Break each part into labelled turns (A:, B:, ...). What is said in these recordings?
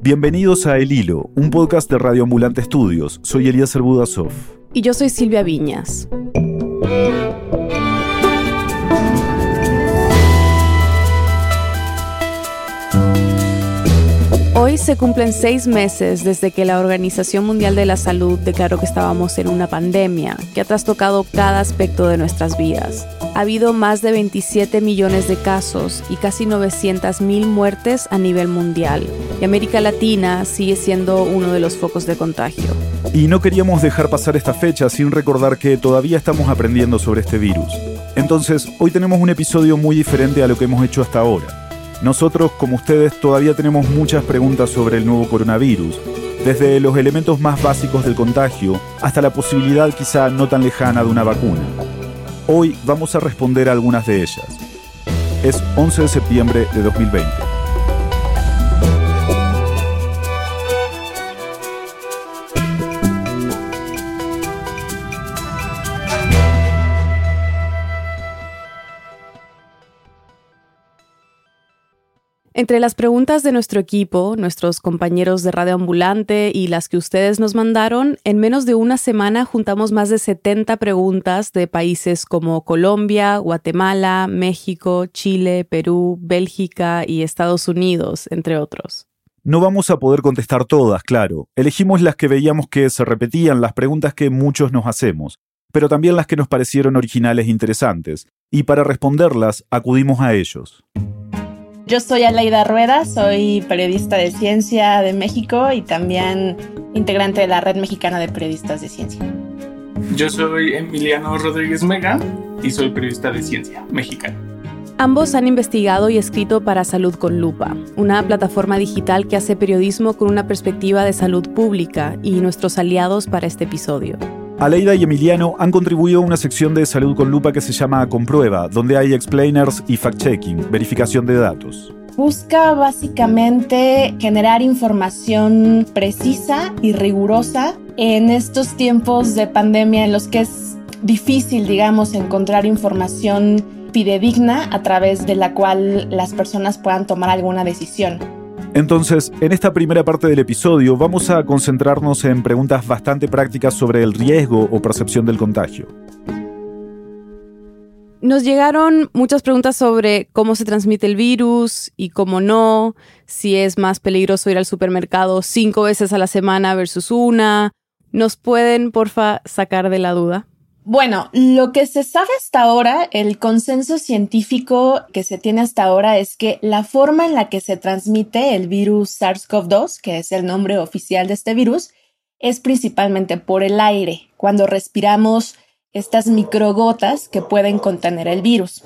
A: Bienvenidos a El Hilo, un podcast de Radio Ambulante Estudios. Soy Elías Budasov.
B: Y yo soy Silvia Viñas. Se cumplen seis meses desde que la Organización Mundial de la Salud declaró que estábamos en una pandemia que ha trastocado cada aspecto de nuestras vidas. Ha habido más de 27 millones de casos y casi 900 mil muertes a nivel mundial. Y América Latina sigue siendo uno de los focos de contagio.
A: Y no queríamos dejar pasar esta fecha sin recordar que todavía estamos aprendiendo sobre este virus. Entonces, hoy tenemos un episodio muy diferente a lo que hemos hecho hasta ahora. Nosotros, como ustedes, todavía tenemos muchas preguntas sobre el nuevo coronavirus, desde los elementos más básicos del contagio hasta la posibilidad quizá no tan lejana de una vacuna. Hoy vamos a responder a algunas de ellas. Es 11 de septiembre de 2020.
B: Entre las preguntas de nuestro equipo, nuestros compañeros de Radio Ambulante y las que ustedes nos mandaron, en menos de una semana juntamos más de 70 preguntas de países como Colombia, Guatemala, México, Chile, Perú, Bélgica y Estados Unidos, entre otros.
A: No vamos a poder contestar todas, claro. Elegimos las que veíamos que se repetían, las preguntas que muchos nos hacemos, pero también las que nos parecieron originales e interesantes, y para responderlas acudimos a ellos.
C: Yo soy Aleida Rueda, soy periodista de ciencia de México y también integrante de la Red Mexicana de Periodistas de Ciencia.
D: Yo soy Emiliano Rodríguez Mega y soy periodista de ciencia mexicana.
B: Ambos han investigado y escrito para Salud con Lupa, una plataforma digital que hace periodismo con una perspectiva de salud pública y nuestros aliados para este episodio.
A: Aleida y Emiliano han contribuido a una sección de Salud con Lupa que se llama Comprueba, donde hay explainers y fact-checking, verificación de datos.
C: Busca básicamente generar información precisa y rigurosa en estos tiempos de pandemia en los que es difícil, digamos, encontrar información fidedigna a través de la cual las personas puedan tomar alguna decisión.
A: Entonces, en esta primera parte del episodio vamos a concentrarnos en preguntas bastante prácticas sobre el riesgo o percepción del contagio.
B: Nos llegaron muchas preguntas sobre cómo se transmite el virus y cómo no, si es más peligroso ir al supermercado cinco veces a la semana versus una. ¿Nos pueden, porfa, sacar de la duda?
C: Bueno, lo que se sabe hasta ahora, el consenso científico que se tiene hasta ahora es que la forma en la que se transmite el virus SARS-CoV-2, que es el nombre oficial de este virus, es principalmente por el aire, cuando respiramos estas microgotas que pueden contener el virus.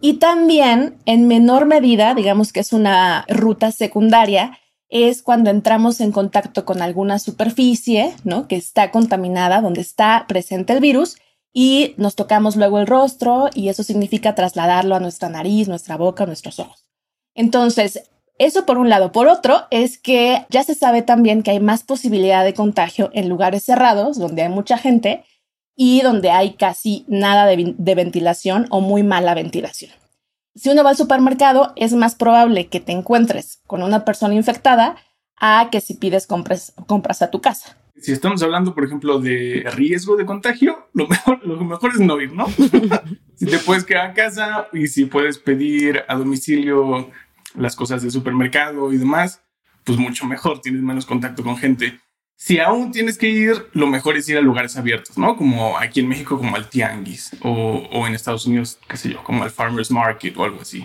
C: Y también, en menor medida, digamos que es una ruta secundaria, es cuando entramos en contacto con alguna superficie, ¿no? Que está contaminada, donde está presente el virus, y nos tocamos luego el rostro y eso significa trasladarlo a nuestra nariz, nuestra boca, nuestros ojos. Entonces, eso por un lado. Por otro, es que ya se sabe también que hay más posibilidad de contagio en lugares cerrados, donde hay mucha gente y donde hay casi nada de, ventilación o muy mala ventilación. Si uno va al supermercado, es más probable que te encuentres con una persona infectada a que si pides compras a tu casa
D: si estamos hablando, por ejemplo, de riesgo de contagio, lo mejor, lo mejor es no ir, ¿no? si te puedes quedar a casa y si puedes pedir a domicilio las cosas del supermercado y demás, pues mucho mejor, tienes menos contacto con gente. Si aún tienes que ir, lo mejor es ir a lugares abiertos, ¿no? Como aquí en México, como al Tianguis, o, o en Estados Unidos, qué sé yo, como al Farmer's Market o algo así.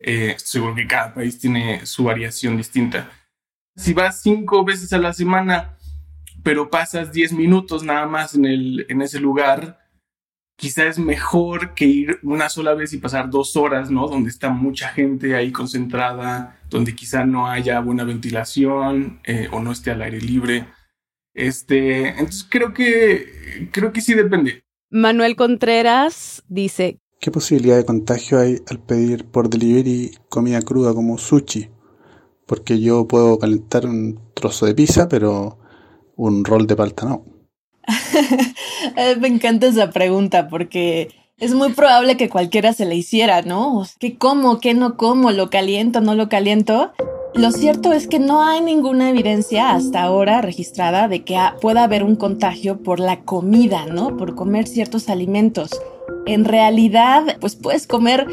D: Eh, seguro que cada país tiene su variación distinta. Si vas cinco veces a la semana pero pasas 10 minutos nada más en, el, en ese lugar, quizá es mejor que ir una sola vez y pasar dos horas, ¿no? Donde está mucha gente ahí concentrada, donde quizá no haya buena ventilación eh, o no esté al aire libre. Este, entonces creo que, creo que sí depende.
B: Manuel Contreras dice,
E: ¿Qué posibilidad de contagio hay al pedir por delivery comida cruda como sushi? Porque yo puedo calentar un trozo de pizza, pero un rol de palta no.
C: Eh, me encanta esa pregunta porque es muy probable que cualquiera se le hiciera, ¿no? ¿Qué como? ¿Qué no como? ¿Lo caliento? ¿No lo caliento? Lo cierto es que no hay ninguna evidencia hasta ahora registrada de que pueda haber un contagio por la comida, ¿no? Por comer ciertos alimentos en realidad, pues puedes comer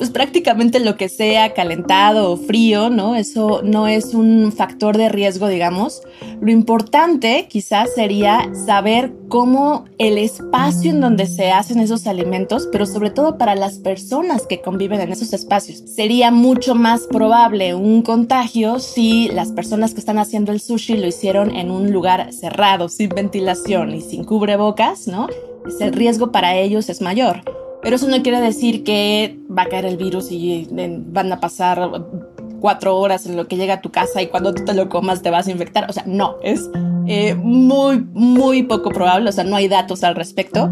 C: pues prácticamente lo que sea, calentado o frío, ¿no? Eso no es un factor de riesgo, digamos. Lo importante quizás sería saber cómo el espacio en donde se hacen esos alimentos, pero sobre todo para las personas que conviven en esos espacios. Sería mucho más probable un contagio si las personas que están haciendo el sushi lo hicieron en un lugar cerrado, sin ventilación y sin cubrebocas, ¿no? El riesgo para ellos es mayor. Pero eso no quiere decir que va a caer el virus y van a pasar cuatro horas en lo que llega a tu casa y cuando tú te lo comas te vas a infectar. O sea, no, es eh, muy, muy poco probable. O sea, no hay datos al respecto.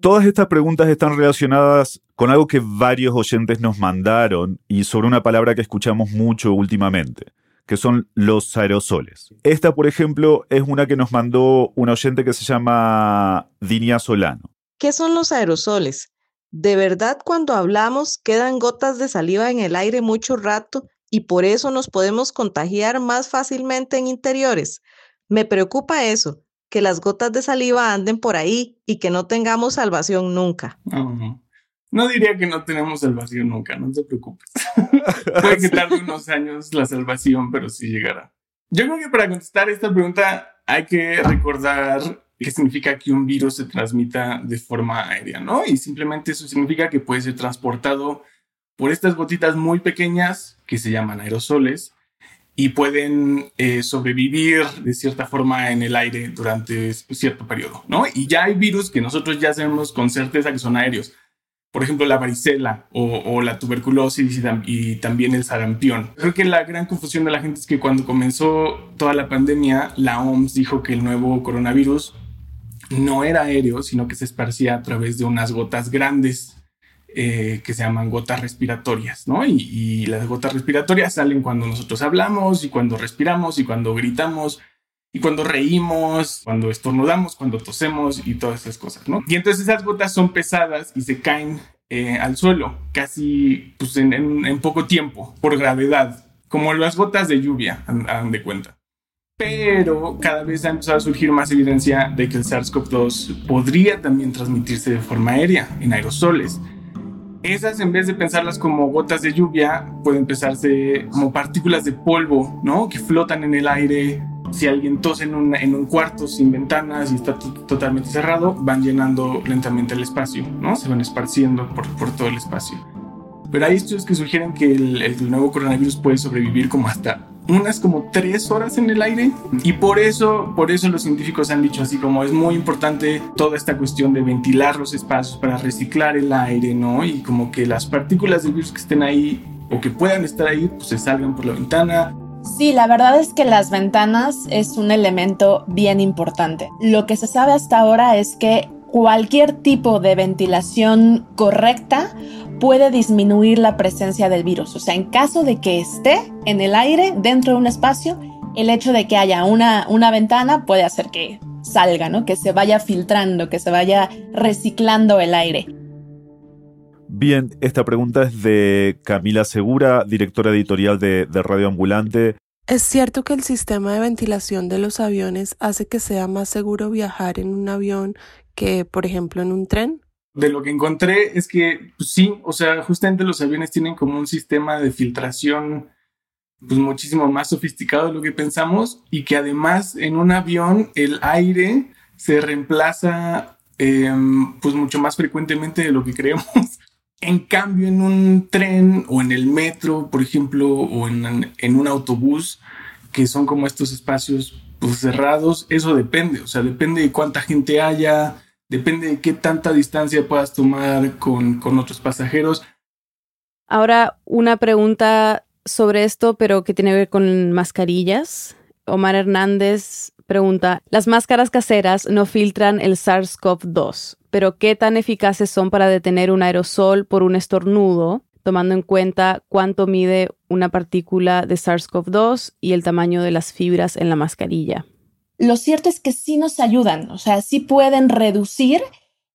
A: Todas estas preguntas están relacionadas con algo que varios oyentes nos mandaron y sobre una palabra que escuchamos mucho últimamente que son los aerosoles. Esta, por ejemplo, es una que nos mandó un oyente que se llama Dinia Solano.
F: ¿Qué son los aerosoles? ¿De verdad cuando hablamos quedan gotas de saliva en el aire mucho rato y por eso nos podemos contagiar más fácilmente en interiores? Me preocupa eso, que las gotas de saliva anden por ahí y que no tengamos salvación nunca.
D: No diría que no tenemos salvación nunca, no te preocupes. Puede que tarde unos años la salvación, pero sí llegará. Yo creo que para contestar esta pregunta hay que recordar qué significa que un virus se transmita de forma aérea, ¿no? Y simplemente eso significa que puede ser transportado por estas gotitas muy pequeñas que se llaman aerosoles y pueden eh, sobrevivir de cierta forma en el aire durante cierto periodo, ¿no? Y ya hay virus que nosotros ya sabemos con certeza que son aéreos por ejemplo, la varicela o, la tuberculosis y, también el sarampión. Creo que la gran confusión de la gente es que cuando comenzó toda la pandemia, la OMS dijo que el nuevo coronavirus no era aéreo, sino que se esparcía a través de unas gotas grandes eh, que se llaman gotas respiratorias, ¿no? Y, y, las gotas respiratorias salen cuando nosotros hablamos y cuando respiramos y cuando gritamos y cuando reímos, cuando estornudamos, cuando tosemos y todas esas cosas, ¿no? Y entonces esas gotas son pesadas y se caen eh, al suelo casi pues, en, poco tiempo por gravedad, como las gotas de lluvia, hagan de cuenta. Pero cada vez ha empezado a surgir más evidencia de que el SARS-CoV-2 podría también transmitirse de forma aérea, en aerosoles. Esas, en vez de pensarlas como gotas de lluvia, pueden pensarse como partículas de polvo, ¿no? Que flotan en el aire si alguien tose en un, en un cuarto sin ventanas y está totalmente cerrado, van llenando lentamente el espacio, ¿no? Se van esparciendo por, por todo el espacio. Pero hay estudios que sugieren que el, el, nuevo coronavirus puede sobrevivir como hasta unas como tres horas en el aire y por eso, por eso los científicos han dicho así como es muy importante toda esta cuestión de ventilar los espacios para reciclar el aire, ¿no? Y como que las partículas del virus que estén ahí o que puedan estar ahí, pues se salgan por la ventana
C: Sí, la verdad es que las ventanas es un elemento bien importante. Lo que se sabe hasta ahora es que cualquier tipo de ventilación correcta puede disminuir la presencia del virus. O sea, en caso de que esté en el aire dentro de un espacio, el hecho de que haya una, una ventana puede hacer que salga, ¿no? Que se vaya filtrando, que se vaya reciclando el aire.
A: Bien, esta pregunta es de Camila Segura, directora editorial de, Radio Ambulante.
G: ¿Es cierto que el sistema de ventilación de los aviones hace que sea más seguro viajar en un avión que, por ejemplo, en un tren?
D: De lo que encontré es que pues sí, o sea, justamente los aviones tienen como un sistema de filtración pues muchísimo más sofisticado de lo que pensamos y que además en un avión el aire se reemplaza em, pues mucho más frecuentemente de lo que creemos. En cambio, en un tren o en el metro, por ejemplo, o en, un autobús, que son como estos espacios pues, cerrados, eso depende, o sea, depende de cuánta gente haya, depende de qué tanta distancia puedas tomar con, con otros pasajeros.
B: Ahora, una pregunta sobre esto, pero que tiene que ver con mascarillas. Omar Hernández pregunta, las máscaras caseras no filtran el SARS-CoV-2, pero ¿qué tan eficaces son para detener un aerosol por un estornudo, tomando en cuenta cuánto mide una partícula de SARS-CoV-2 y el tamaño de las fibras en la mascarilla?
C: Lo cierto es que sí nos ayudan, o sea, sí pueden reducir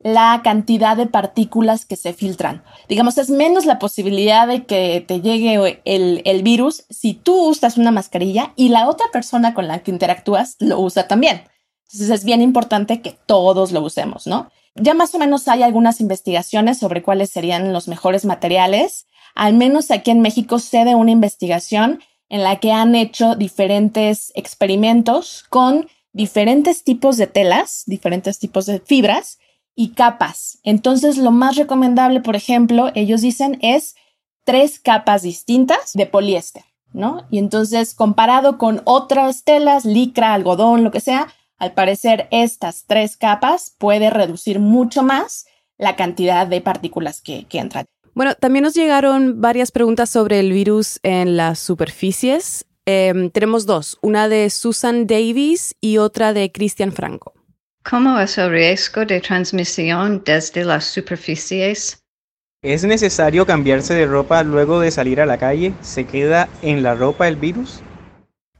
C: la cantidad de partículas que se filtran. Digamos, es menos la posibilidad de que te llegue el, virus si tú usas una mascarilla y la otra persona con la que interactúas lo usa también. Entonces es bien importante que todos lo usemos, ¿no? Ya más o menos hay algunas investigaciones sobre cuáles serían los mejores materiales. Al menos aquí en México se de una investigación en la que han hecho diferentes experimentos con diferentes tipos de telas, diferentes tipos de fibras y capas. Entonces, lo más recomendable, por ejemplo, ellos dicen es tres capas distintas de poliéster, ¿no? Y entonces, comparado con otras telas, licra, algodón, lo que sea, al parecer estas tres capas puede reducir mucho más la cantidad de partículas que, que entran.
B: Bueno, también nos llegaron varias preguntas sobre el virus en las superficies. Em, tenemos dos, una de Susan Davis y otra de Cristian Franco.
H: ¿Cómo es el riesgo de transmisión desde las superficies?
I: ¿Es necesario cambiarse de ropa luego de salir a la calle? ¿Se queda en la ropa el virus?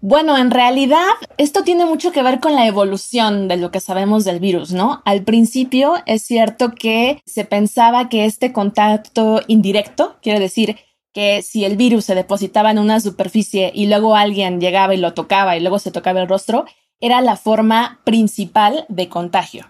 C: Bueno, en realidad esto tiene mucho que ver con la evolución de lo que sabemos del virus, ¿no? Al principio es cierto que se pensaba que este contacto indirecto, quiere decir que si el virus se depositaba en una superficie y luego alguien llegaba y lo tocaba y luego se tocaba el rostro, era la forma principal de contagio.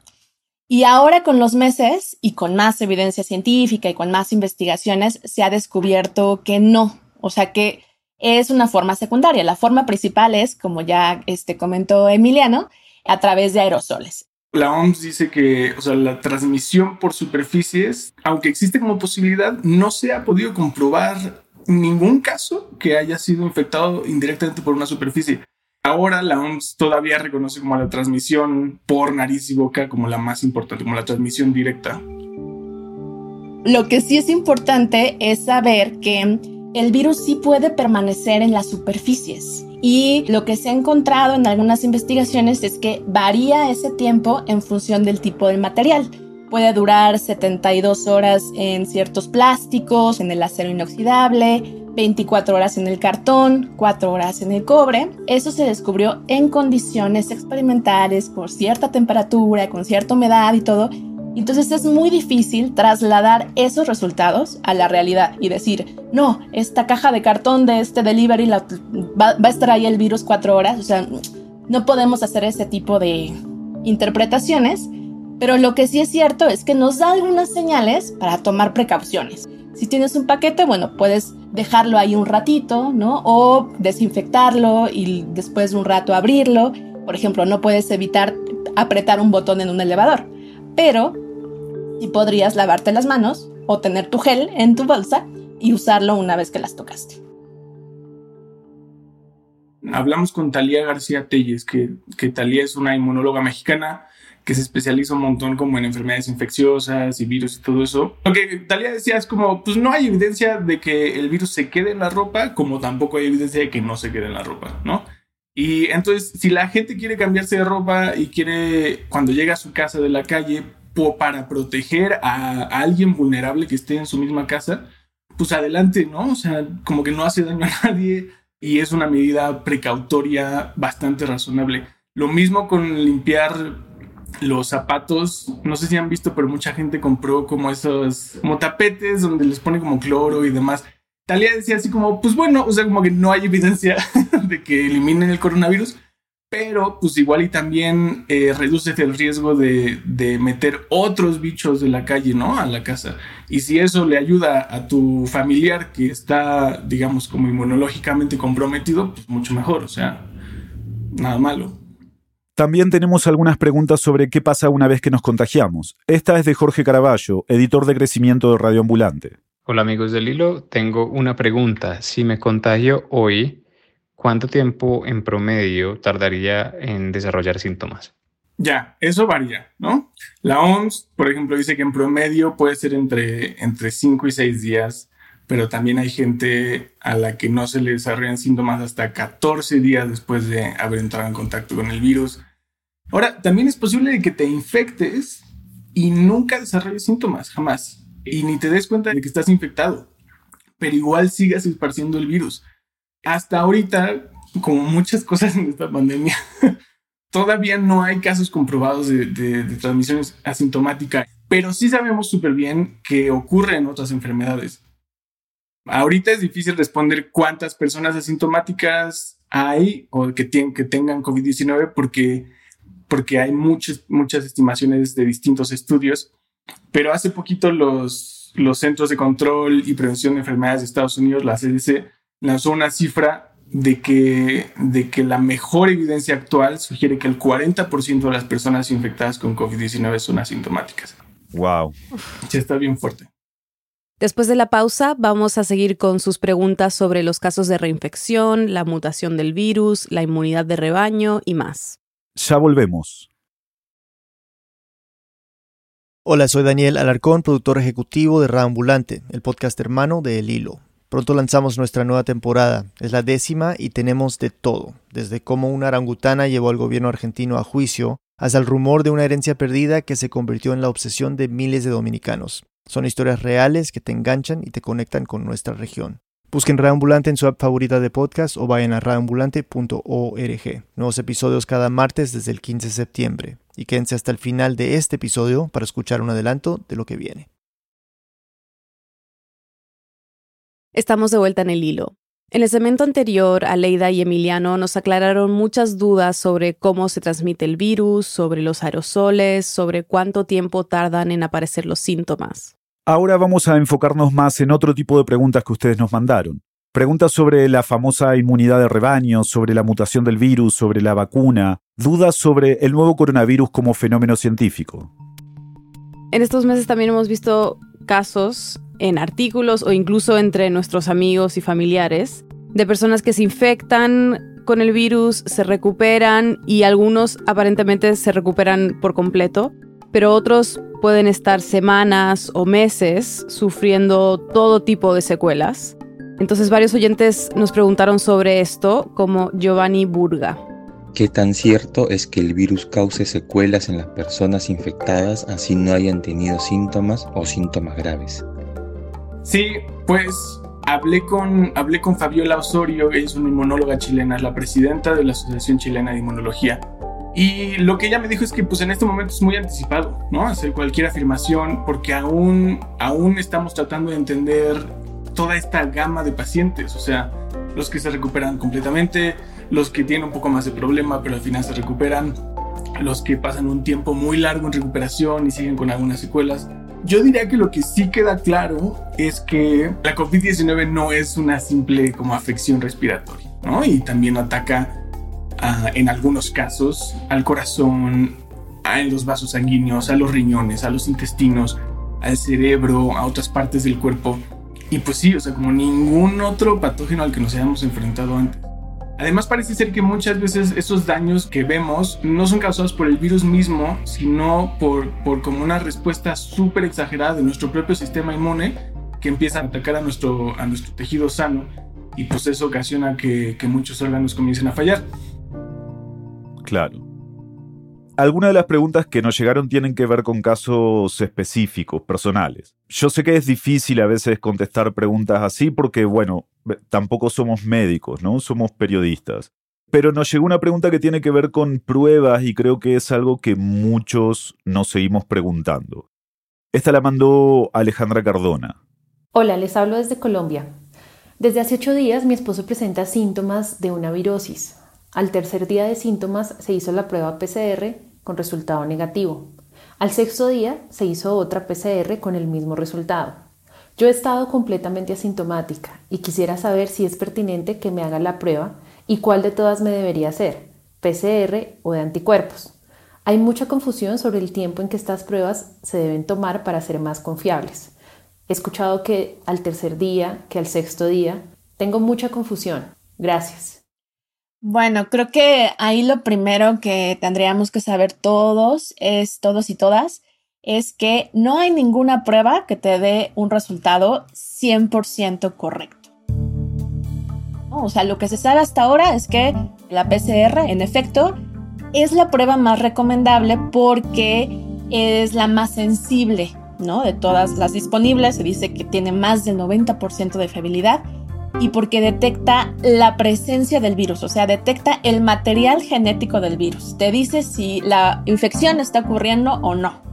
C: Y ahora con los meses y con más evidencia científica y con más investigaciones se ha descubierto que no, o sea que es una forma secundaria. La forma principal es, como ya este, comentó Emiliano, a través de aerosoles.
D: La OMS dice que o sea, la transmisión por superficies, aunque existe como posibilidad, no se ha podido comprobar ningún caso que haya sido infectado indirectamente por una superficie. Ahora la OMS todavía reconoce como la transmisión por nariz y boca como la más importante, como la transmisión directa.
C: Lo que sí es importante es saber que el virus sí puede permanecer en las superficies. Y lo que se ha encontrado en algunas investigaciones es que varía ese tiempo en función del tipo de material. Puede durar 72 horas en ciertos plásticos, en el acero inoxidable, 24 horas en el cartón, 4 horas en el cobre. Eso se descubrió en condiciones experimentales, por cierta temperatura, con cierta humedad y todo, entonces es muy difícil trasladar esos resultados a la realidad y decir, no, esta caja de cartón de este delivery va, va, a estar ahí el virus cuatro horas. O sea, no podemos hacer ese tipo de interpretaciones, pero lo que sí es cierto es que nos da algunas señales para tomar precauciones. Si tienes un paquete, bueno, puedes dejarlo ahí un ratito, ¿no? O desinfectarlo y después de un rato abrirlo. Por ejemplo, no puedes evitar apretar un botón en un elevador, pero y podrías lavarte las manos o tener tu gel en tu bolsa y usarlo una vez que las tocaste.
D: Hablamos con Talía García Telles, que, que Talía es una inmunóloga mexicana que se especializa un montón como en enfermedades infecciosas y virus y todo eso. Lo que Talía decía es como, pues no hay evidencia de que el virus se quede en la ropa, como tampoco hay evidencia de que no se quede en la ropa, ¿no? Y entonces, si la gente quiere cambiarse de ropa y quiere, cuando llega a su casa de la calle, para proteger a, alguien vulnerable que esté en su misma casa, pues adelante, ¿no? O sea, como que no hace daño a nadie y es una medida precautoria bastante razonable. Lo mismo con limpiar los zapatos, no sé si han visto, pero mucha gente compró como esos como tapetes donde les pone como cloro y demás. Talia decía así como, pues bueno, o sea, como que no hay evidencia de que eliminen el coronavirus, pero pues igual y también eh, el riesgo de, meter otros bichos de la calle, ¿no? A la casa. Y si eso le ayuda a tu familiar que está, digamos, como inmunológicamente comprometido, pues mucho mejor, o sea, nada malo.
A: También tenemos algunas preguntas sobre qué pasa una vez que nos contagiamos. Esta es de Jorge Caraballo, editor de crecimiento de Radio Ambulante.
J: Hola amigos del hilo, tengo una pregunta. Si me contagio hoy, ¿cuánto tiempo en promedio tardaría en desarrollar síntomas?
D: Ya, eso varía, ¿no? La OMS, por ejemplo, dice que en promedio puede ser entre, entre 5 y 6 días, pero también hay gente a la que no se le desarrollan síntomas hasta 14 días después de haber entrado en contacto con el virus. Ahora, también es posible que te infectes y nunca desarrolles síntomas, jamás, y ni te des cuenta de que estás infectado, pero igual sigas esparciendo el virus hasta ahorita, como muchas cosas en esta pandemia, todavía no hay casos comprobados de, transmisión asintomática. pero sí sabemos súper bien que ocurre en otras enfermedades. Ahorita es difícil responder cuántas personas asintomáticas hay o que, tienen, que tengan COVID-19 porque, porque hay muchas, muchas estimaciones de distintos estudios, pero hace poquito los, los Centros de Control y Prevención de Enfermedades de Estados Unidos, la CDC, lanzó una cifra de que, de que la mejor evidencia actual sugiere que el 40% de las personas infectadas con COVID-19 son asintomáticas.
A: Wow.
D: Sí, está bien fuerte.
B: Después de la pausa, vamos a seguir con sus preguntas sobre los casos de reinfección, la mutación del virus, la inmunidad de rebaño y más.
A: Ya volvemos.
K: Hola, soy Daniel Alarcón, productor ejecutivo de Raambulante, el podcast hermano de El Hilo. Pronto lanzamos nuestra nueva temporada, es la décima y tenemos de todo, desde cómo una orangutana llevó al gobierno argentino a juicio, hasta el rumor de una herencia perdida que se convirtió en la obsesión de miles de dominicanos. Son historias reales que te enganchan y te conectan con nuestra región. Busquen Reambulante en su app favorita de podcast o vayan a reambulante.org. Nuevos episodios cada martes desde el 15 de septiembre. Y quédense hasta el final de este episodio para escuchar un adelanto de lo que viene.
B: Estamos de vuelta en el hilo. En el segmento anterior, Aleida y Emiliano nos aclararon muchas dudas sobre cómo se transmite el virus, sobre los aerosoles, sobre cuánto tiempo tardan en aparecer los síntomas.
A: Ahora vamos a enfocarnos más en otro tipo de preguntas que ustedes nos mandaron. Preguntas sobre la famosa inmunidad de rebaño, sobre la mutación del virus, sobre la vacuna, dudas sobre el nuevo coronavirus como fenómeno científico.
B: En estos meses también hemos visto casos en artículos o incluso entre nuestros amigos y familiares de personas que se infectan con el virus, se recuperan y algunos aparentemente se recuperan por completo, pero otros pueden estar semanas o meses sufriendo todo tipo de secuelas. Entonces varios oyentes nos preguntaron sobre esto, como Giovanni Burga.
L: ¿Qué tan cierto es que el virus cause secuelas en las personas infectadas así no hayan tenido síntomas o síntomas graves?
D: Sí, pues hablé con, hablé con Fabiola Osorio, es una inmunóloga chilena, es la presidenta de la Asociación Chilena de Inmunología. Y lo que ella me dijo es que pues en este momento es muy anticipado, ¿no? Hacer cualquier afirmación porque aún, aún estamos tratando de entender toda esta gama de pacientes, o sea, los que se recuperan completamente, los que tienen un poco más de problema pero al final se recuperan, los que pasan un tiempo muy largo en recuperación y siguen con algunas secuelas. Yo diría que lo que sí queda claro es que la COVID-19 no es una simple como afección respiratoria, ¿no? Y también ataca ah, en algunos casos al corazón, a los vasos sanguíneos, a los riñones, a los intestinos, al cerebro, a otras partes del cuerpo. Y pues sí, o sea, como ningún otro patógeno al que nos hayamos enfrentado antes. Además parece ser que muchas veces esos daños que vemos no son causados por el virus mismo, sino por, por como una respuesta súper exagerada de nuestro propio sistema inmune que empieza a atacar a nuestro, a nuestro tejido sano y pues eso ocasiona que, que muchos órganos comiencen a fallar.
A: Claro. Algunas de las preguntas que nos llegaron tienen que ver con casos específicos, personales. Yo sé que es difícil a veces contestar preguntas así porque, bueno, tampoco somos médicos, ¿no? Somos periodistas. Pero nos llegó una pregunta que tiene que ver con pruebas y creo que es algo que muchos nos seguimos preguntando. Esta la mandó Alejandra Cardona.
M: Hola, les hablo desde Colombia. Desde hace ocho días mi esposo presenta síntomas de una virosis. Al tercer día de síntomas se hizo la prueba PCR con resultado negativo. Al sexto día se hizo otra PCR con el mismo resultado. Yo he estado completamente asintomática y quisiera saber si es pertinente que me haga la prueba y cuál de todas me debería hacer, PCR o de anticuerpos. Hay mucha confusión sobre el tiempo en que estas pruebas se deben tomar para ser más confiables. He escuchado que al tercer día, que al sexto día. Tengo mucha confusión. Gracias.
C: Bueno, creo que ahí lo primero que tendríamos que saber todos es, todos y todas, es que no hay ninguna prueba que te dé un resultado 100% correcto. O sea, lo que se sabe hasta ahora es que la PCR, en efecto, es la prueba más recomendable porque es la más sensible, ¿no? De todas las disponibles, se dice que tiene más del 90% de fiabilidad y porque detecta la presencia del virus, o sea, detecta el material genético del virus. Te dice si la infección está ocurriendo o no.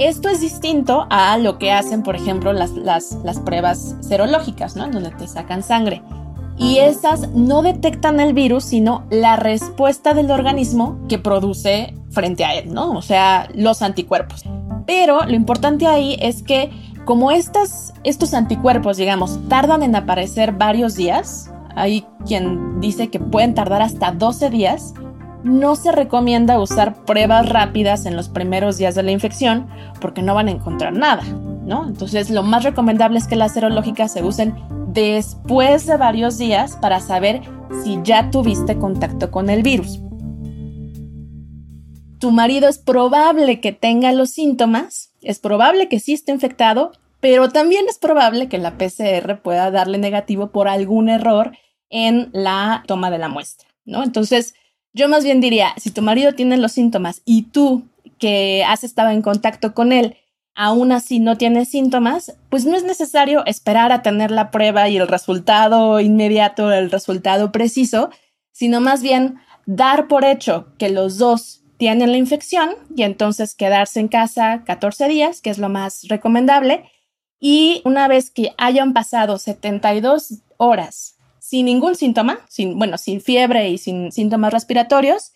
C: Esto es distinto a lo que hacen, por ejemplo, las, las, las pruebas serológicas, ¿no? En donde te sacan sangre. Y esas no detectan el virus, sino la respuesta del organismo que produce frente a él, ¿no? O sea, los anticuerpos. Pero lo importante ahí es que como estas, estos anticuerpos, digamos, tardan en aparecer varios días, hay quien dice que pueden tardar hasta 12 días, no se recomienda usar pruebas rápidas en los primeros días de la infección porque no van a encontrar nada, ¿no? Entonces lo más recomendable es que las serológicas se usen después de varios días para saber si ya tuviste contacto con el virus. Tu marido es probable que tenga los síntomas, es probable que sí esté infectado, pero también es probable que la PCR pueda darle negativo por algún error en la toma de la muestra, ¿no? Entonces, yo más bien diría, si tu marido tiene los síntomas y tú que has estado en contacto con él, aún así no tienes síntomas, pues no es necesario esperar a tener la prueba y el resultado inmediato, el resultado preciso, sino más bien dar por hecho que los dos tienen la infección y entonces quedarse en casa 14 días, que es lo más recomendable, y una vez que hayan pasado 72 horas sin ningún síntoma, sin, bueno, sin fiebre y sin síntomas respiratorios,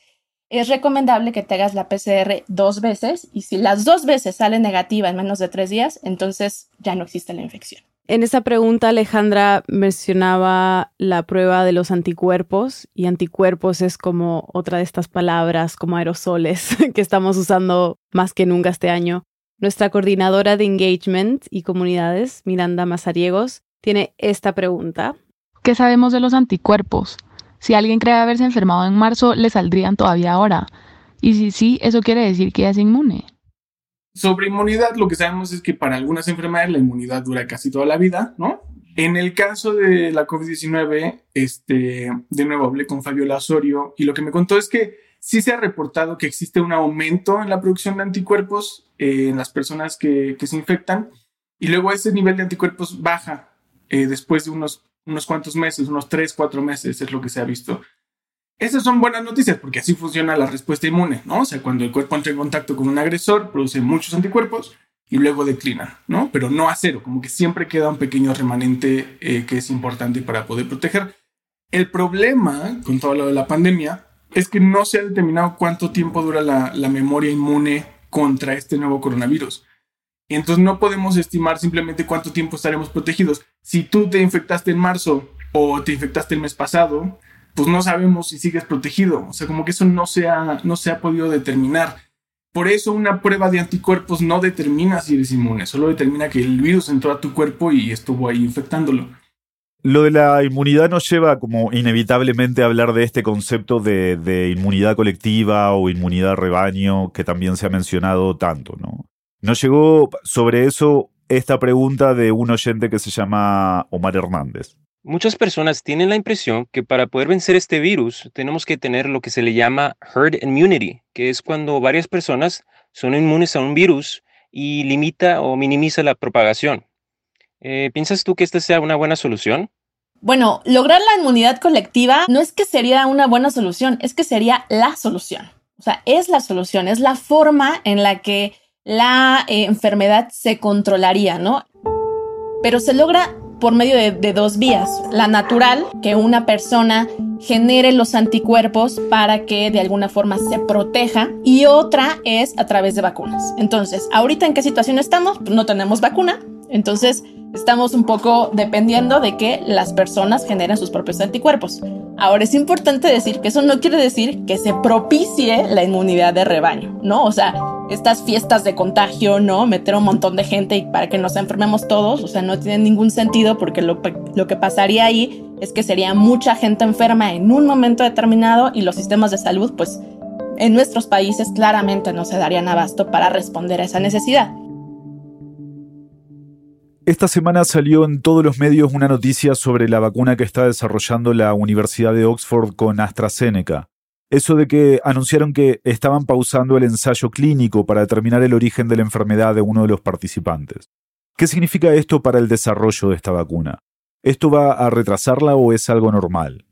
C: es recomendable que te hagas la PCR dos veces y si las dos veces sale negativa en menos de tres días, entonces ya no existe la infección.
B: En esa pregunta, Alejandra mencionaba la prueba de los anticuerpos y anticuerpos es como otra de estas palabras como aerosoles que estamos usando más que nunca este año. Nuestra coordinadora de engagement y comunidades, Miranda Mazariegos, tiene esta pregunta
N: ¿Qué sabemos de los anticuerpos? Si alguien cree haberse enfermado en marzo, ¿le saldrían todavía ahora? Y si sí, eso quiere decir que es inmune.
D: Sobre inmunidad, lo que sabemos es que para algunas enfermedades la inmunidad dura casi toda la vida, ¿no? En el caso de la COVID-19, este, de nuevo hablé con Fabio Lazorio y lo que me contó es que sí se ha reportado que existe un aumento en la producción de anticuerpos eh, en las personas que, se infectan y luego ese nivel de anticuerpos baja eh, después de unos unos cuantos meses, unos 3, 4 meses es lo que se ha visto. Esas son buenas noticias porque así funciona la respuesta inmune, ¿no? O sea, cuando el cuerpo entra en contacto con un agresor, produce muchos anticuerpos y luego declinan, ¿no? Pero no a cero, como que siempre queda un pequeño remanente eh, que es importante para poder proteger. El problema con todo lo de la pandemia es que no se ha determinado cuánto tiempo dura la, la memoria inmune contra este nuevo coronavirus. Y entonces no podemos estimar simplemente cuánto tiempo estaremos protegidos. Si tú te infectaste en marzo o te infectaste el mes pasado, pues no sabemos si sigues protegido. O sea, como que eso no se ha, no se ha podido determinar. Por eso una prueba de anticuerpos no determina si eres inmune, solo determina que el virus entró a tu cuerpo y estuvo ahí infectándolo.
A: Lo de la inmunidad nos lleva como inevitablemente a hablar de este concepto de, inmunidad colectiva o inmunidad rebaño que también se ha mencionado tanto, ¿no? Nos llegó sobre eso esta pregunta de un oyente que se llama Omar Hernández.
O: Muchas personas tienen la impresión que para poder vencer este virus tenemos que tener lo que se le llama herd immunity, que es cuando varias personas son inmunes a un virus y limita o minimiza la propagación. Eh, ¿Piensas tú que esta sea una buena solución?
C: Bueno, lograr la inmunidad colectiva no es que sería una buena solución, es que sería la solución. O sea, es la solución, es la forma en la que la eh, enfermedad se controlaría, ¿no? Pero se logra por medio de, dos vías. La natural, que una persona genere los anticuerpos para que de alguna forma se proteja. Y otra es a través de vacunas. Entonces, ahorita en qué situación estamos? No tenemos vacuna. Entonces, estamos un poco dependiendo de que las personas generen sus propios anticuerpos. Ahora es importante decir que eso no quiere decir que se propicie la inmunidad de rebaño, ¿no? O sea, estas fiestas de contagio, ¿no? Meter un montón de gente y para que nos enfermemos todos, o sea, no tiene ningún sentido porque lo, lo que pasaría ahí es que sería mucha gente enferma en un momento determinado y los sistemas de salud, pues, en nuestros países claramente no se darían abasto para responder a esa necesidad.
A: Esta semana salió en todos los medios una noticia sobre la vacuna que está desarrollando la Universidad de Oxford con AstraZeneca. Eso de que anunciaron que estaban pausando el ensayo clínico para determinar el origen de la enfermedad de uno de los participantes. ¿Qué significa esto para el desarrollo de esta vacuna? ¿Esto va a retrasarla o es algo normal?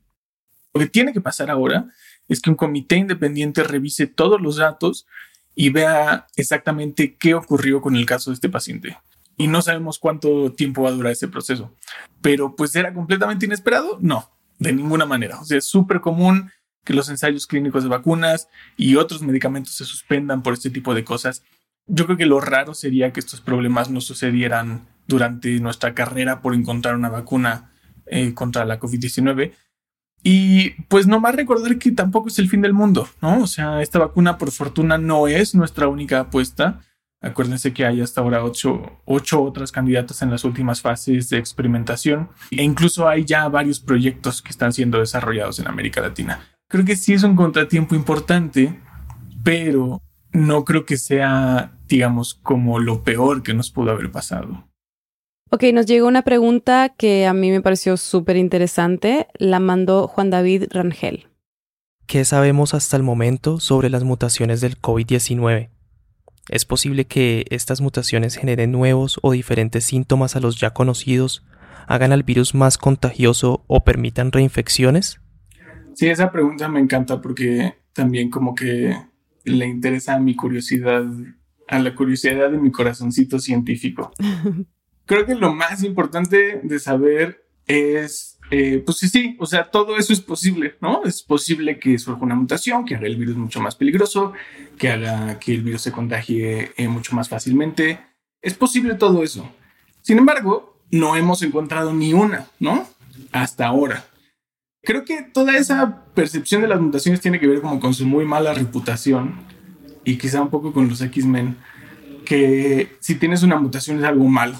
D: Lo que tiene que pasar ahora es que un comité independiente revise todos los datos y vea exactamente qué ocurrió con el caso de este paciente. Y no sabemos cuánto tiempo va a durar ese proceso. Pero pues era completamente inesperado. No, de ninguna manera. O sea, es súper común que los ensayos clínicos de vacunas y otros medicamentos se suspendan por este tipo de cosas. Yo creo que lo raro sería que estos problemas no sucedieran durante nuestra carrera por encontrar una vacuna eh, contra la COVID-19. Y pues no más recordar que tampoco es el fin del mundo, ¿no? O sea, esta vacuna por fortuna no es nuestra única apuesta. Acuérdense que hay hasta ahora ocho, ocho, otras candidatas en las últimas fases de experimentación e incluso hay ya varios proyectos que están siendo desarrollados en América Latina. Creo que sí es un contratiempo importante, pero no creo que sea, digamos, como lo peor que nos pudo haber pasado.
B: Ok, nos llegó una pregunta que a mí me pareció súper interesante. La mandó Juan David Rangel.
P: ¿Qué sabemos hasta el momento sobre las mutaciones del COVID-19? ¿Es posible que estas mutaciones generen nuevos o diferentes síntomas a los ya conocidos, hagan al virus más contagioso o permitan reinfecciones?
D: Sí, esa pregunta me encanta porque también como que le interesa a mi curiosidad, a la curiosidad de mi corazoncito científico. Creo que lo más importante de saber es, eh, pues sí, sí, o sea, todo eso es posible, ¿no? Es posible que surja una mutación que haga el virus mucho más peligroso, que haga que el virus se contagie eh, mucho más fácilmente. Es posible todo eso. Sin embargo, no hemos encontrado ni una, ¿no? Hasta ahora. Creo que toda esa percepción de las mutaciones tiene que ver como con su muy mala reputación y quizá un poco con los X-Men, que si tienes una mutación es algo malo.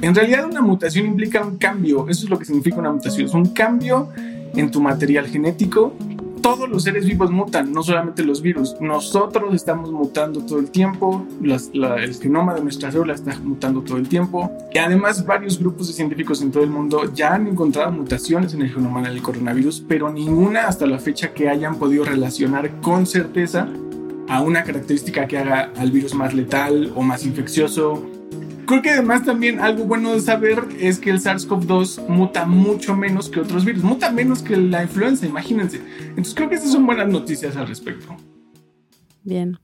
D: En realidad una mutación implica un cambio, eso es lo que significa una mutación, es un cambio en tu material genético todos los seres vivos mutan, no solamente los virus. Nosotros estamos mutando todo el tiempo, el genoma de nuestra célula está mutando todo el tiempo. Y además varios grupos de científicos en todo el mundo ya han encontrado mutaciones en el genoma del coronavirus, pero ninguna hasta la fecha que hayan podido relacionar con certeza a una característica que haga al virus más letal o más infeccioso Creo que además también algo bueno de saber es que el SARS-CoV-2 muta mucho menos que otros virus, muta menos que la influenza, imagínense. Entonces creo que esas son buenas noticias al respecto.
B: Bien.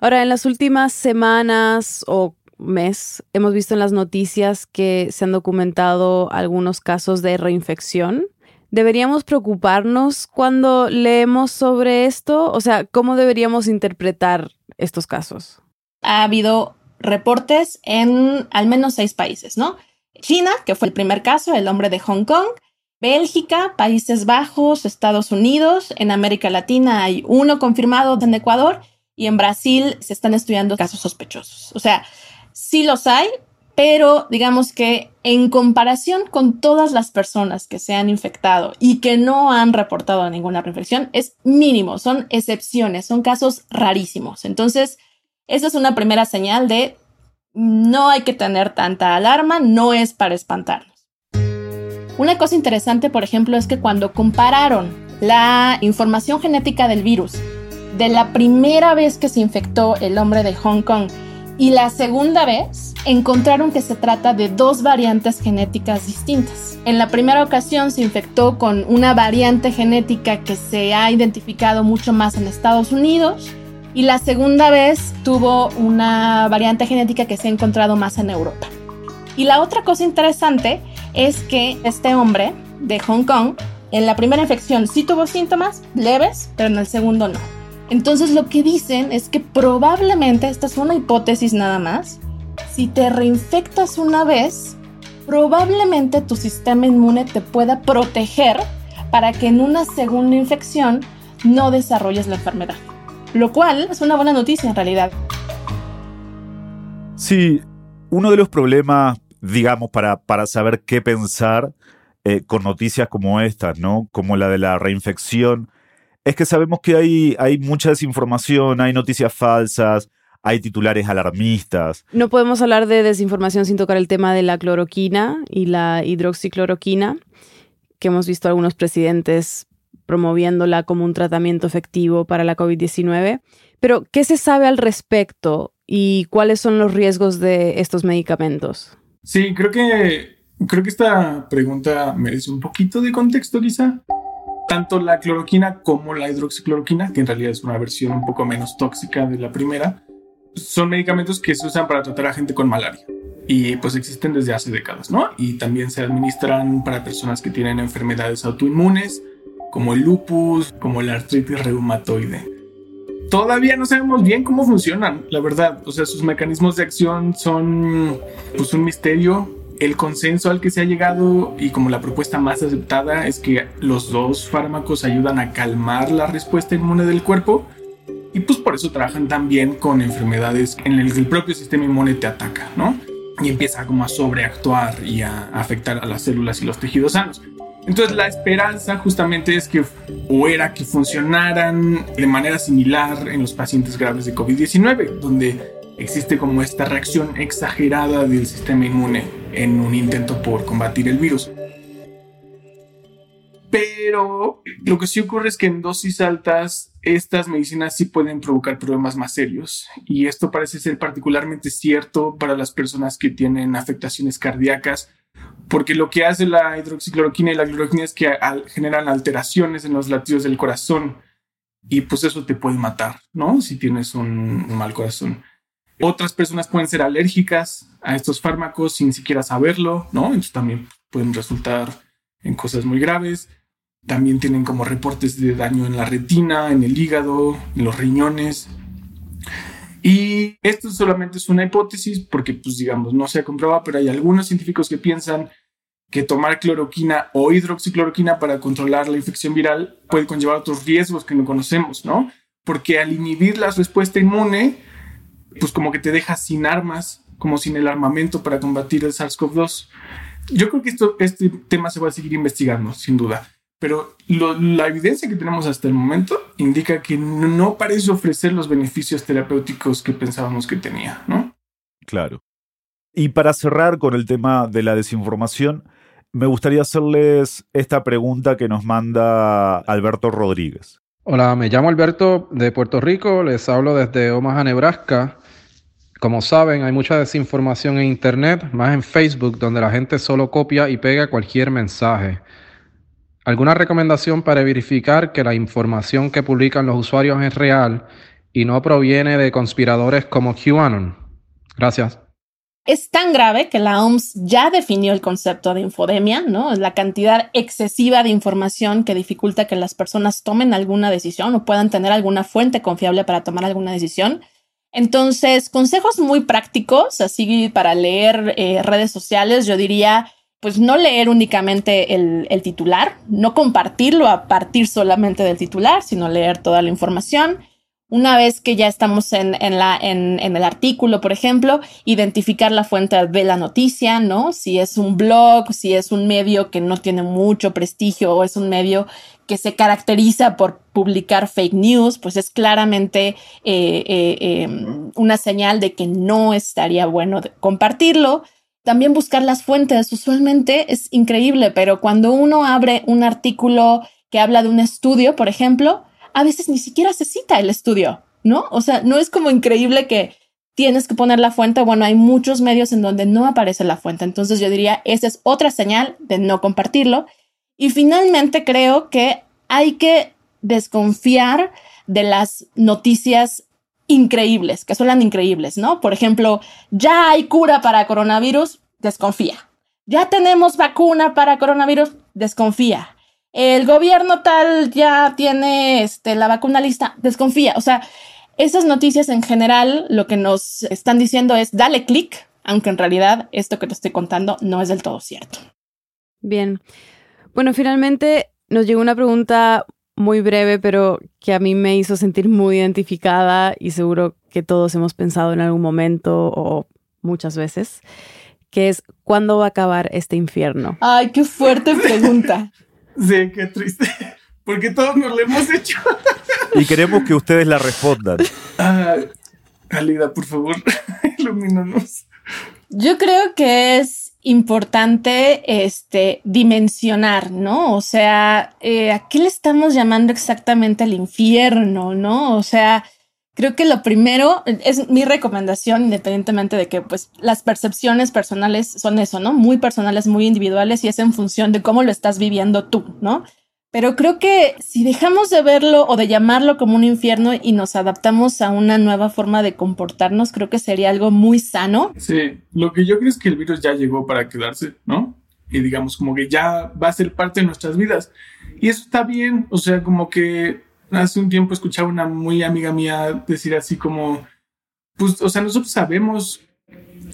B: Ahora, en las últimas semanas o mes, hemos visto en las noticias que se han documentado algunos casos de reinfección. ¿Deberíamos preocuparnos cuando leemos sobre esto? O sea, ¿cómo deberíamos interpretar estos casos?
C: Ha habido reportes en al menos seis países, ¿no? China, que fue el primer caso, el hombre de Hong Kong, Bélgica, Países Bajos, Estados Unidos, en América Latina hay uno confirmado en Ecuador y en Brasil se están estudiando casos sospechosos. O sea, sí los hay, pero digamos que en comparación con todas las personas que se han infectado y que no han reportado ninguna reinfección, es mínimo, son excepciones, son casos rarísimos. Entonces, esa es una primera señal de no hay que tener tanta alarma, no es para espantarnos. Una cosa interesante, por ejemplo, es que cuando compararon la información genética del virus de la primera vez que se infectó el hombre de Hong Kong y la segunda vez, encontraron que se trata de dos variantes genéticas distintas. En la primera ocasión se infectó con una variante genética que se ha identificado mucho más en Estados Unidos y la segunda vez tuvo una variante genética que se ha encontrado más en Europa. Y la otra cosa interesante es que este hombre de Hong Kong en la primera infección sí tuvo síntomas leves, pero en el segundo no. Entonces lo que dicen es que probablemente, esta es una hipótesis nada más, si te reinfectas una vez, probablemente tu sistema inmune te pueda proteger para que en una segunda infección no desarrolles la enfermedad lo cual es una buena noticia en realidad.
A: Sí, uno de los problemas, digamos, para, para saber qué pensar eh, con noticias como estas, ¿no? Como la de la reinfección, es que sabemos que hay, hay mucha desinformación, hay noticias falsas, hay titulares alarmistas.
B: No podemos hablar de desinformación sin tocar el tema de la cloroquina y la hidroxicloroquina, que hemos visto algunos presidentes promoviéndola como un tratamiento efectivo para la COVID-19. Pero, ¿qué se sabe al respecto y cuáles son los riesgos de estos medicamentos?
D: Sí, creo que, creo que esta pregunta merece un poquito de contexto quizá. tanto la cloroquina como la hidroxicloroquina, que en realidad es una versión un poco menos tóxica de la primera, son medicamentos que se usan para tratar a gente con malaria y pues existen desde hace décadas, ¿no? Y también se administran para personas que tienen enfermedades autoinmunes, como el lupus, como la artritis reumatoide. Todavía no sabemos bien cómo funcionan, la verdad. O sea, sus mecanismos de acción son pues un misterio. El consenso al que se ha llegado y como la propuesta más aceptada es que los dos fármacos ayudan a calmar la respuesta inmune del cuerpo y pues por eso trabajan tan bien con enfermedades en las que el propio sistema inmune te ataca, ¿no? y empieza como a sobreactuar y a afectar a las células y los tejidos sanos. Entonces la esperanza justamente es que o era que funcionaran de manera similar en los pacientes graves de COVID-19, donde existe como esta reacción exagerada del sistema inmune en un intento por combatir el virus. Pero lo que sí ocurre es que en dosis altas estas medicinas sí pueden provocar problemas más serios y esto parece ser particularmente cierto para las personas que tienen afectaciones cardíacas porque lo que hace la hidroxicloroquina y la cloroquina es que generan alteraciones en los latidos del corazón y pues eso te puede matar, ¿no? Si tienes un mal corazón. Otras personas pueden ser alérgicas a estos fármacos sin siquiera saberlo, ¿no? Entonces también pueden resultar en cosas muy graves. También tienen como reportes de daño en la retina, en el hígado, en los riñones. Y esto solamente es una hipótesis porque, pues digamos, no se ha comprobado, pero hay algunos científicos que piensan que tomar cloroquina o hidroxicloroquina para controlar la infección viral puede conllevar otros riesgos que no conocemos, ¿no? Porque al inhibir la respuesta inmune, pues como que te deja sin armas, como sin el armamento para combatir el SARS-CoV-2. Yo creo que este tema se va a seguir investigando, sin duda, pero la evidencia que tenemos hasta el momento indica que no parece ofrecer los beneficios terapéuticos que pensábamos que tenía, ¿no?
A: Claro. Y para cerrar con el tema de la desinformación, me gustaría hacerles esta pregunta que nos manda Alberto Rodríguez.
Q: Hola, me llamo Alberto de Puerto Rico, les hablo desde Omaha, Nebraska. Como saben, hay mucha desinformación en Internet, más en Facebook, donde la gente solo copia y pega cualquier mensaje. ¿Alguna recomendación para verificar que la información que publican los usuarios es real y no proviene de conspiradores como QAnon? Gracias.
C: Es tan grave que la OMS ya definió el concepto de infodemia, ¿no? Es la cantidad excesiva de información que dificulta que las personas tomen alguna decisión o puedan tener alguna fuente confiable para tomar alguna decisión. Entonces, consejos muy prácticos, así para leer eh, redes sociales, yo diría, pues no leer únicamente el, titular, no compartirlo a partir solamente del titular, sino leer toda la información. Una vez que ya estamos en, el artículo, por ejemplo, identificar la fuente de la noticia, ¿no? Si es un blog, si es un medio que no tiene mucho prestigio o es un medio que se caracteriza por publicar fake news, pues es claramente eh, eh, eh, una señal de que no estaría bueno compartirlo. También buscar las fuentes, usualmente es increíble, pero cuando uno abre un artículo que habla de un estudio, por ejemplo, a veces ni siquiera se cita el estudio, ¿no? O sea, no es como increíble que tienes que poner la fuente. Bueno, hay muchos medios en donde no aparece la fuente. Entonces yo diría, esa es otra señal de no compartirlo. Y finalmente creo que hay que desconfiar de las noticias increíbles, que suenan increíbles, ¿no? Por ejemplo, ya hay cura para coronavirus, desconfía. Ya tenemos vacuna para coronavirus, desconfía el gobierno tal ya tiene este, la vacuna lista, desconfía. O sea, esas noticias en general lo que nos están diciendo es dale clic, aunque en realidad esto que te estoy contando no es del todo cierto.
B: Bien. Bueno, finalmente nos llegó una pregunta muy breve, pero que a mí me hizo sentir muy identificada y seguro que todos hemos pensado en algún momento o muchas veces, que es ¿cuándo va a acabar este infierno?
C: Ay, qué fuerte pregunta.
D: Sí, qué triste. Porque todos nos lo hemos hecho.
A: Y queremos que ustedes la respondan.
D: Ah, Alida, por favor, ilumínanos.
C: Yo creo que es importante este, dimensionar, ¿no? O sea, eh, ¿a qué le estamos llamando exactamente el infierno, no? O sea, creo que lo primero es mi recomendación, independientemente de que pues las percepciones personales son eso, ¿no? Muy personales, muy individuales y es en función de cómo lo estás viviendo tú, ¿no? Pero creo que si dejamos de verlo o de llamarlo como un infierno y nos adaptamos a una nueva forma de comportarnos, creo que sería algo muy sano.
D: Sí, lo que yo creo es que el virus ya llegó para quedarse, ¿no? Y digamos como que ya va a ser parte de nuestras vidas. Y eso está bien, o sea, como que hace un tiempo escuchaba una muy amiga mía decir así como, pues, o sea, nosotros sabemos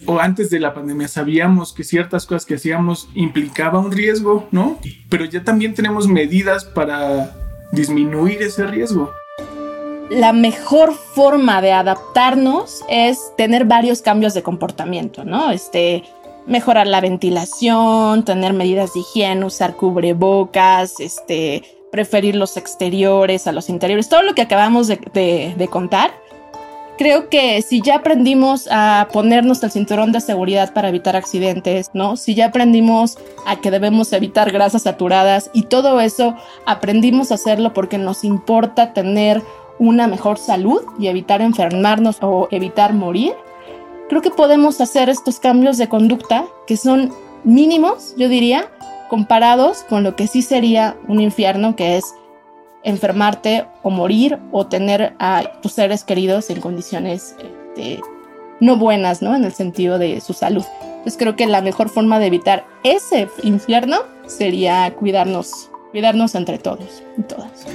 D: o antes de la pandemia sabíamos que ciertas cosas que hacíamos implicaba un riesgo, ¿no? Pero ya también tenemos medidas para disminuir ese riesgo.
C: La mejor forma de adaptarnos es tener varios cambios de comportamiento, ¿no? Este, mejorar la ventilación, tener medidas de higiene, usar cubrebocas, este, preferir los exteriores a los interiores, todo lo que acabamos de, de contar creo que si ya aprendimos a ponernos el cinturón de seguridad para evitar accidentes, ¿no? Si ya aprendimos a que debemos evitar grasas saturadas y todo eso, aprendimos a hacerlo porque nos importa tener una mejor salud y evitar enfermarnos o evitar morir. Creo que podemos hacer estos cambios de conducta que son mínimos, yo diría, comparados con lo que sí sería un infierno, que es enfermarte o morir o tener a tus seres queridos en condiciones este, no buenas, ¿no? En el sentido de su salud. Entonces creo que la mejor forma de evitar ese infierno sería cuidarnos, cuidarnos entre todos y todas.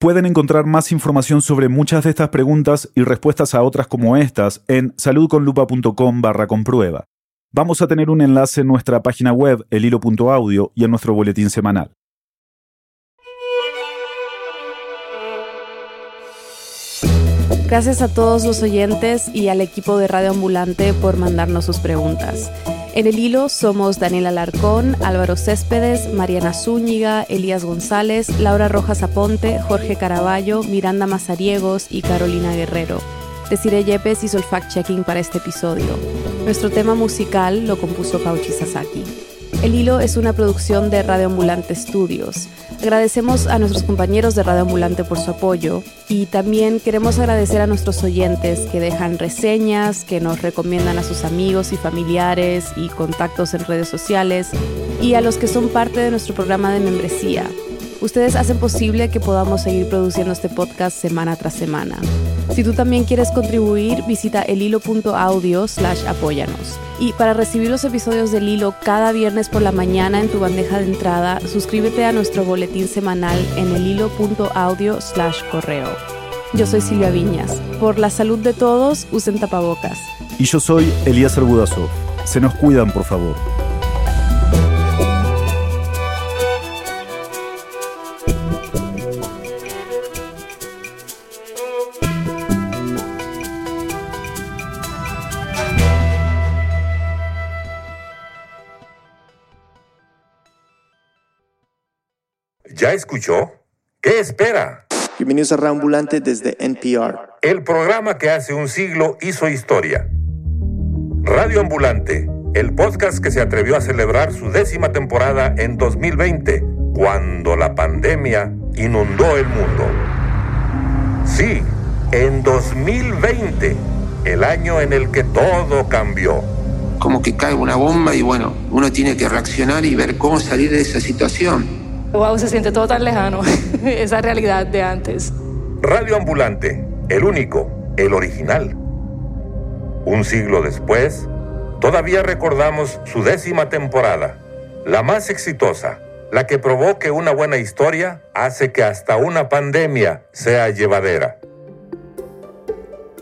A: Pueden encontrar más información sobre muchas de estas preguntas y respuestas a otras como estas en saludconlupa.com barra comprueba. Vamos a tener un enlace en nuestra página web, elhilo.audio, y en nuestro boletín semanal.
B: Gracias a todos los oyentes y al equipo de Radio Ambulante por mandarnos sus preguntas. En el hilo somos Daniel Alarcón, Álvaro Céspedes, Mariana Zúñiga, Elías González, Laura Rojas Aponte, Jorge Caraballo, Miranda Mazariegos y Carolina Guerrero. Desiree Yepes hizo el fact-checking para este episodio. Nuestro tema musical lo compuso Pauchi Sasaki. El Hilo es una producción de Radio Ambulante Studios. Agradecemos a nuestros compañeros de Radio Ambulante por su apoyo y también queremos agradecer a nuestros oyentes que dejan reseñas, que nos recomiendan a sus amigos y familiares y contactos en redes sociales y a los que son parte de nuestro programa de membresía. Ustedes hacen posible que podamos seguir produciendo este podcast semana tras semana. Si tú también quieres contribuir, visita elhilo.audio slash apóyanos. Y para recibir los episodios del hilo cada viernes por la mañana en tu bandeja de entrada, suscríbete a nuestro boletín semanal en elhilo.audio slash correo. Yo soy Silvia Viñas. Por la salud de todos, usen tapabocas.
A: Y yo soy Elías Arbudazov. Se nos cuidan, por favor.
R: Escuchó? ¿Qué espera?
K: Bienvenidos a Reambulante desde NPR.
R: El programa que hace un siglo hizo historia. Radio Ambulante, el podcast que se atrevió a celebrar su décima temporada en 2020, cuando la pandemia inundó el mundo. Sí, en 2020, el año en el que todo cambió.
S: Como que cae una bomba y bueno, uno tiene que reaccionar y ver cómo salir de esa situación.
T: Wow, se siente todo tan lejano, esa realidad de antes.
R: Radio Ambulante, el único, el original. Un siglo después, todavía recordamos su décima temporada, la más exitosa, la que probó que una buena historia hace que hasta una pandemia sea llevadera.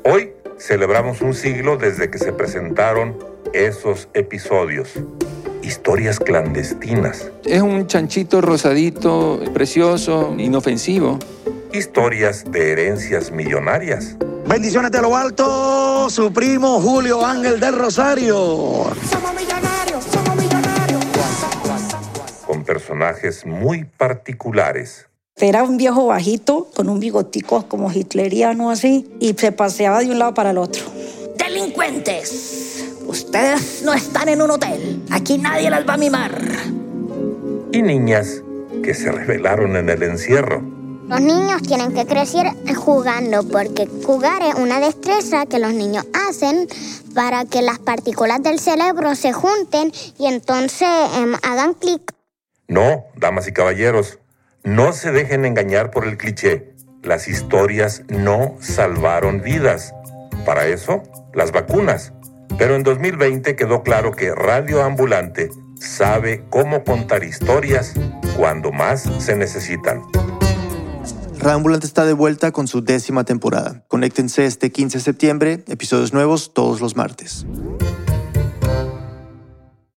R: Hoy celebramos un siglo desde que se presentaron esos episodios historias clandestinas.
S: Es un chanchito rosadito, precioso, inofensivo.
R: Historias de herencias millonarias.
U: Bendiciones de lo alto, su primo Julio Ángel del Rosario.
V: Somos millonarios, somos millonarios.
R: Con personajes muy particulares.
W: Era un viejo bajito con un bigotico como hitleriano así y se paseaba de un lado para el otro.
V: Delincuentes. Ustedes no están en un hotel. Aquí nadie las va a mimar.
R: Y niñas que se rebelaron en el encierro.
X: Los niños tienen que crecer jugando porque jugar es una destreza que los niños hacen para que las partículas del cerebro se junten y entonces em, hagan clic.
R: No, damas y caballeros, no se dejen engañar por el cliché. Las historias no salvaron vidas. Para eso, las vacunas. Pero en 2020 quedó claro que Radio Ambulante sabe cómo contar historias cuando más se necesitan.
K: Ambulante está de vuelta con su décima temporada. Conéctense este 15 de septiembre, episodios nuevos todos los martes.